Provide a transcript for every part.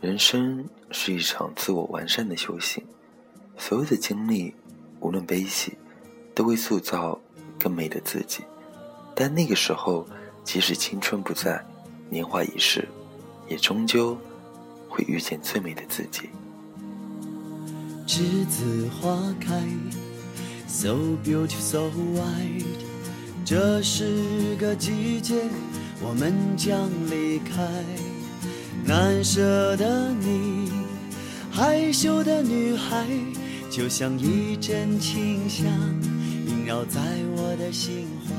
人生是一场自我完善的修行，所有的经历，无论悲喜，都会塑造更美的自己。但那个时候，即使青春不在，年华已逝，也终究会遇见最美的自己。栀子花开，so beautiful so white。这是个季节，我们将离开。难舍的你，害羞的女孩，就像一阵清香，萦绕在我的心怀。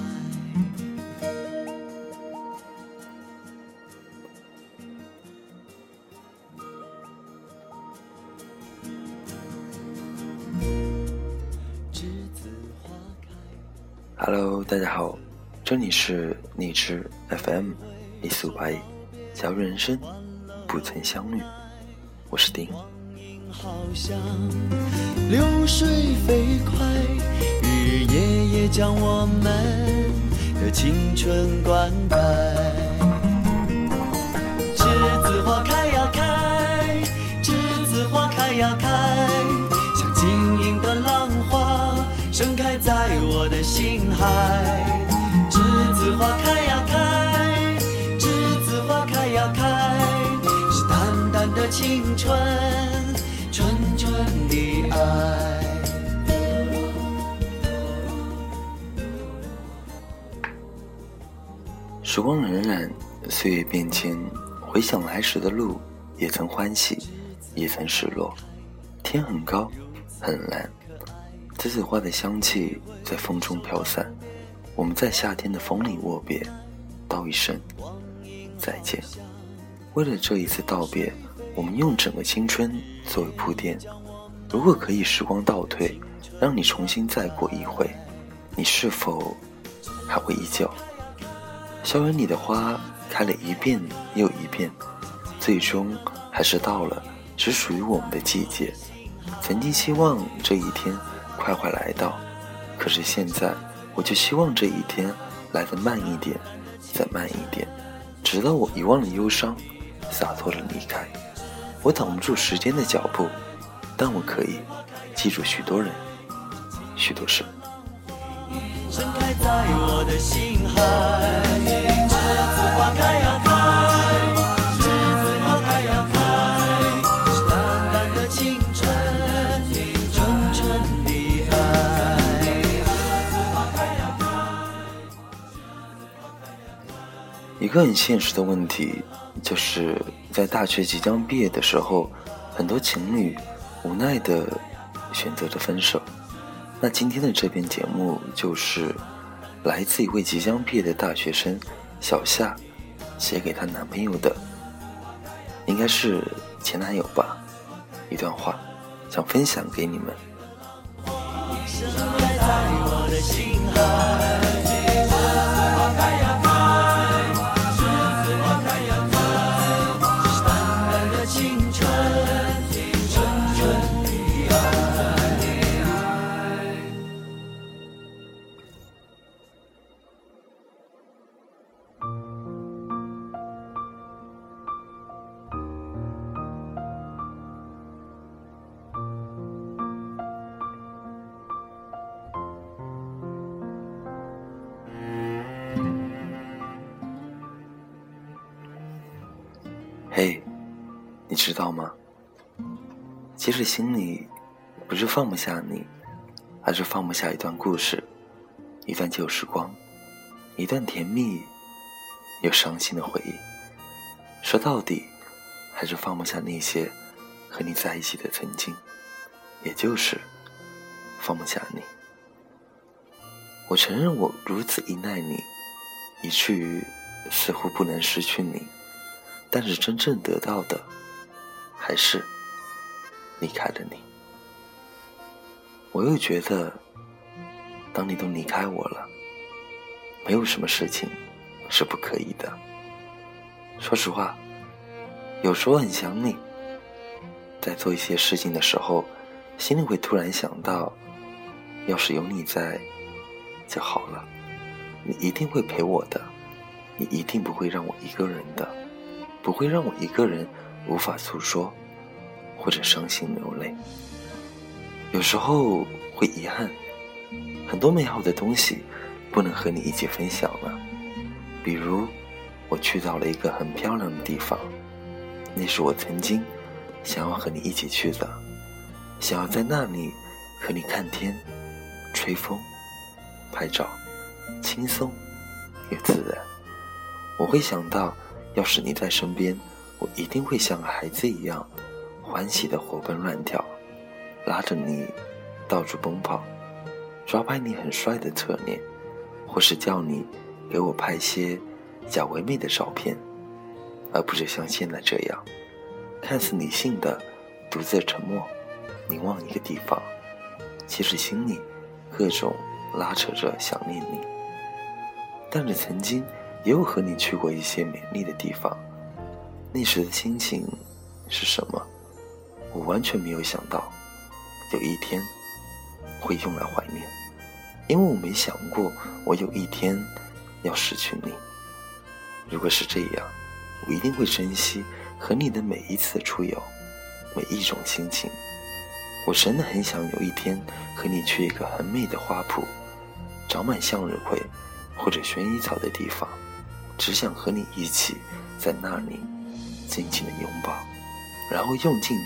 Hello，大家好，这里是荔枝 FM 一四五八一，假如人生不曾相遇，我是丁。流水飞快，日夜夜将我们的青春灌溉。栀子花开呀开，栀子花开呀开，像晶莹的浪花盛开在我的心海。青春，纯纯的爱。时光荏苒，岁月变迁，回想来时的路，也曾欢喜，也曾失落。天很高，很蓝，栀子花的香气在风中飘散。我们在夏天的风里握别，道一声再见。为了这一次道别，我们用整个青春作为铺垫。如果可以时光倒退，让你重新再过一回，你是否还会依旧？校园里的花开了一遍又一遍，最终还是到了只属于我们的季节。曾经希望这一天快快来到，可是现在我就希望这一天来得慢一点，再慢一点，直到我遗忘了忧伤，洒脱的离开。我挡不住时间的脚步，但我可以记住许多人，许多事。盛开在我的心海。一个很现实的问题，就是在大学即将毕业的时候，很多情侣无奈的选择着分手。那今天的这篇节目，就是来自一位即将毕业的大学生小夏写给她男朋友的，应该是前男友吧，一段话，想分享给你们。道吗？其实心里不是放不下你，而是放不下一段故事，一段旧时光，一段甜蜜又伤心的回忆。说到底，还是放不下那些和你在一起的曾经，也就是放不下你。我承认我如此依赖你，以至于似乎不能失去你。但是真正得到的，还是离开了你。我又觉得，当你都离开我了，没有什么事情是不可以的。说实话，有时候很想你，在做一些事情的时候，心里会突然想到，要是有你在就好了。你一定会陪我的，你一定不会让我一个人的。不会让我一个人无法诉说，或者伤心流泪。有时候会遗憾，很多美好的东西不能和你一起分享了。比如，我去到了一个很漂亮的地方，那是我曾经想要和你一起去的，想要在那里和你看天、吹风、拍照，轻松又自然。我会想到，要是你在身边，我一定会像个孩子一样，欢喜的活蹦乱跳。拉着你到处奔跑，抓拍你很帅的侧脸，或是叫你给我拍些假唯美的照片，而不是像现在这样，看似理性的独自沉默，凝望一个地方，其实心里各种拉扯着想念你。但是曾经也有和你去过一些美丽的地方，那时的心情是什么？我完全没有想到。有一天会用来怀念，因为我没想过我有一天要失去你。如果是这样，我一定会珍惜和你的每一次出游，每一种心情。我真的很想有一天和你去一个很美的花圃，长满向日葵或者薰衣草的地方，只想和你一起在那里紧紧的拥抱，然后用尽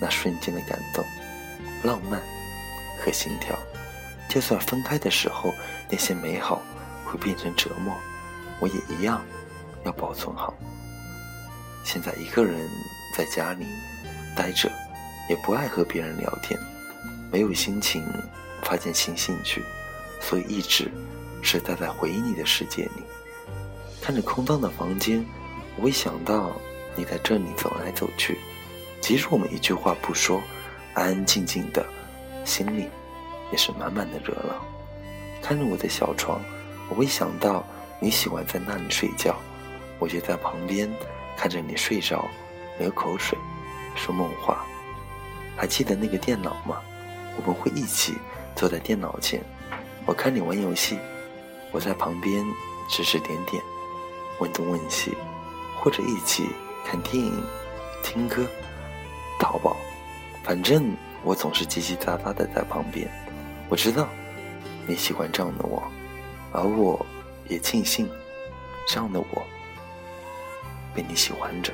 那瞬间的感动。浪漫和心跳，就算分开的时候，那些美好会变成折磨，我也一样要保存好。现在一个人在家里待着，也不爱和别人聊天，没有心情发现新兴趣，所以一直是待在回忆你的世界里，看着空荡的房间，我会想到你在这里走来走去，即使我们一句话不说。安安静静的，心里也是满满的热闹。看着我的小床，我会想到你喜欢在那里睡觉，我就在旁边看着你睡着，流口水，说梦话。还记得那个电脑吗？我们会一起坐在电脑前，我看你玩游戏，我在旁边指指点点，问东问西，或者一起看电影、听歌、淘宝。反正我总是叽叽喳喳的在旁边，我知道你喜欢这样的我，而我也庆幸这样的我被你喜欢着。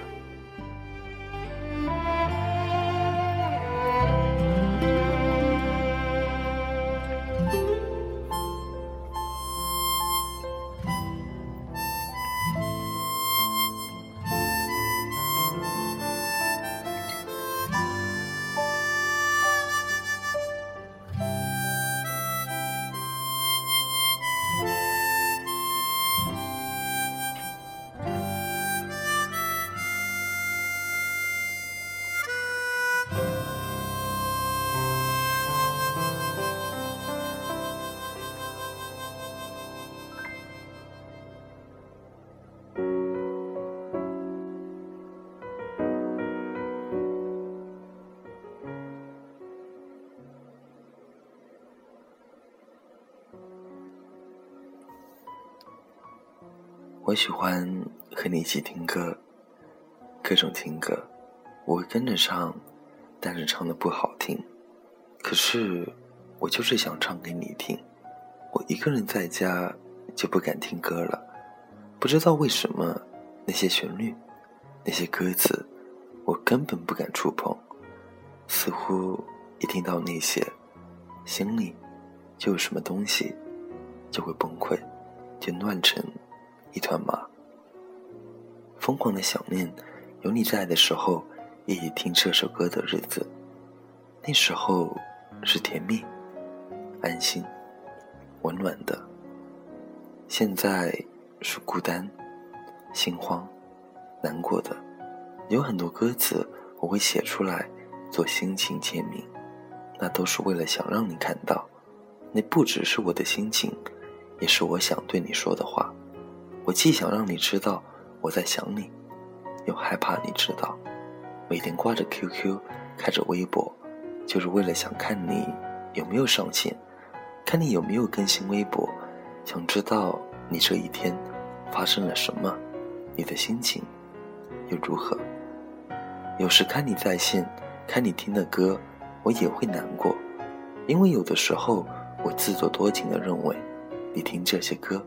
我喜欢和你一起听歌，各种情歌，我会跟着唱，但是唱的不好听。可是我就是想唱给你听。我一个人在家就不敢听歌了，不知道为什么，那些旋律，那些歌词，我根本不敢触碰。似乎一听到那些，心里就有什么东西就会崩溃，就乱成。一团麻，疯狂的想念有你在的时候，一起听这首歌的日子。那时候是甜蜜、安心、温暖的。现在是孤单、心慌、难过的。有很多歌词我会写出来做心情签名，那都是为了想让你看到，那不只是我的心情，也是我想对你说的话。我既想让你知道我在想你，又害怕你知道。每天挂着 QQ，开着微博，就是为了想看你有没有上线，看你有没有更新微博，想知道你这一天发生了什么，你的心情又如何。有时看你在线，看你听的歌，我也会难过，因为有的时候我自作多情的认为，你听这些歌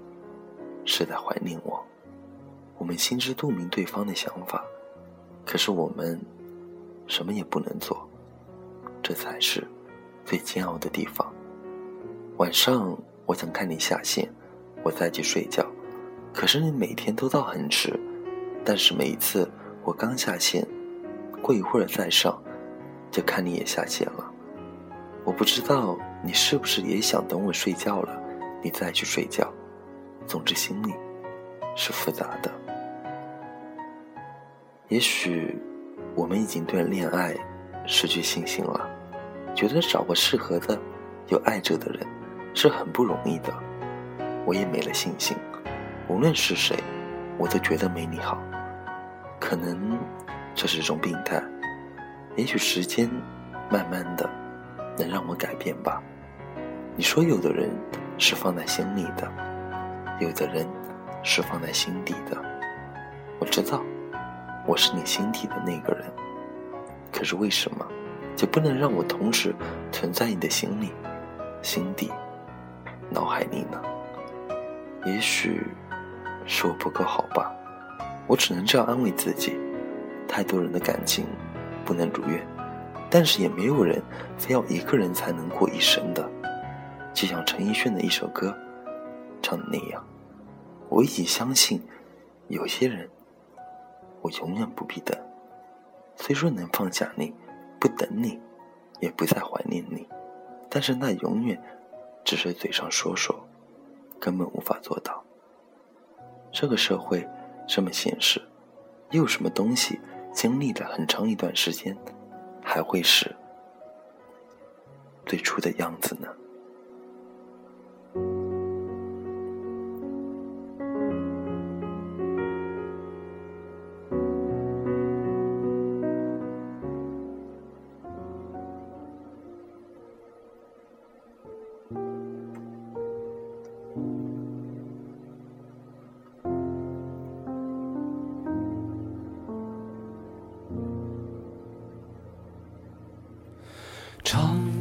是在怀念我。我们心知肚明对方的想法，可是我们什么也不能做，这才是最煎熬的地方。晚上我想看你下线，我再去睡觉，可是你每天都到很迟。但是每一次我刚下线，过一会儿再上，就看你也下线了。我不知道你是不是也想等我睡觉了，你再去睡觉。总之心里是复杂的。也许我们已经对恋爱失去信心了，觉得找个适合的、有爱着的人是很不容易的。我也没了信心，无论是谁，我都觉得没你好。可能这是一种病态，也许时间慢慢的能让我改变吧。你说有的人是放在心里的，有的人是放在心底的。我知道我是你心底的那个人，可是为什么就不能让我同时存在你的心里、心底、脑海里呢？也许是我不够好吧。我只能这样安慰自己，太多人的感情不能如愿，但是也没有人非要一个人才能过一生的。就像陈奕迅的一首歌唱的那样，我已经相信，有些人我永远不必等。虽说能放下你，不等你，也不再怀念你，但是那永远只是嘴上说说，根本无法做到。这个社会。这么现实，又有什么东西经历了很长一段时间，还会是最初的样子呢？天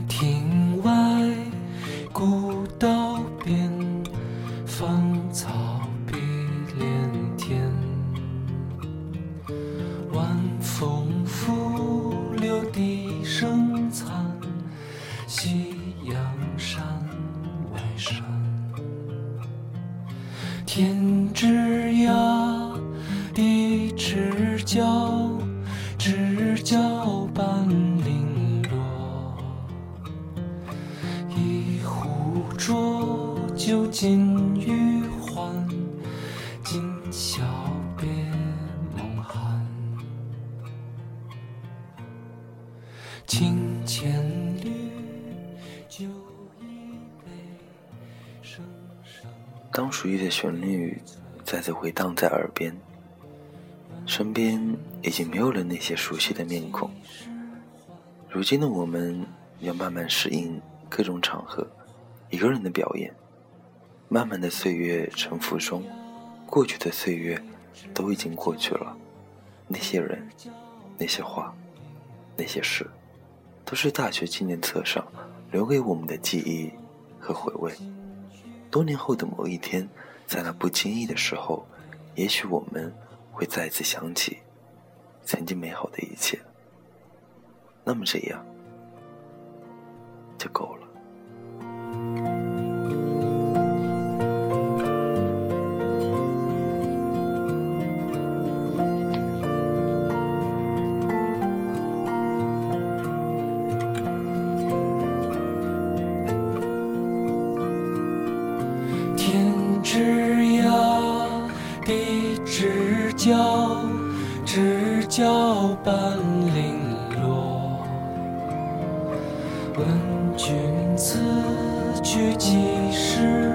酒尽余欢，今宵别梦寒。情千缕，酒一杯，当熟悉的旋律再次回荡在耳边，身边已经没有了那些熟悉的面孔。如今的我们要慢慢适应各种场合，一个人的表演。慢慢的岁月沉浮中，过去的岁月都已经过去了。那些人，那些话，那些事，都是大学纪念册上留给我们的记忆和回味。多年后的某一天，在那不经意的时候，也许我们会再次想起曾经美好的一切。那么这样就够了。知交，知交半零落。问君此去几时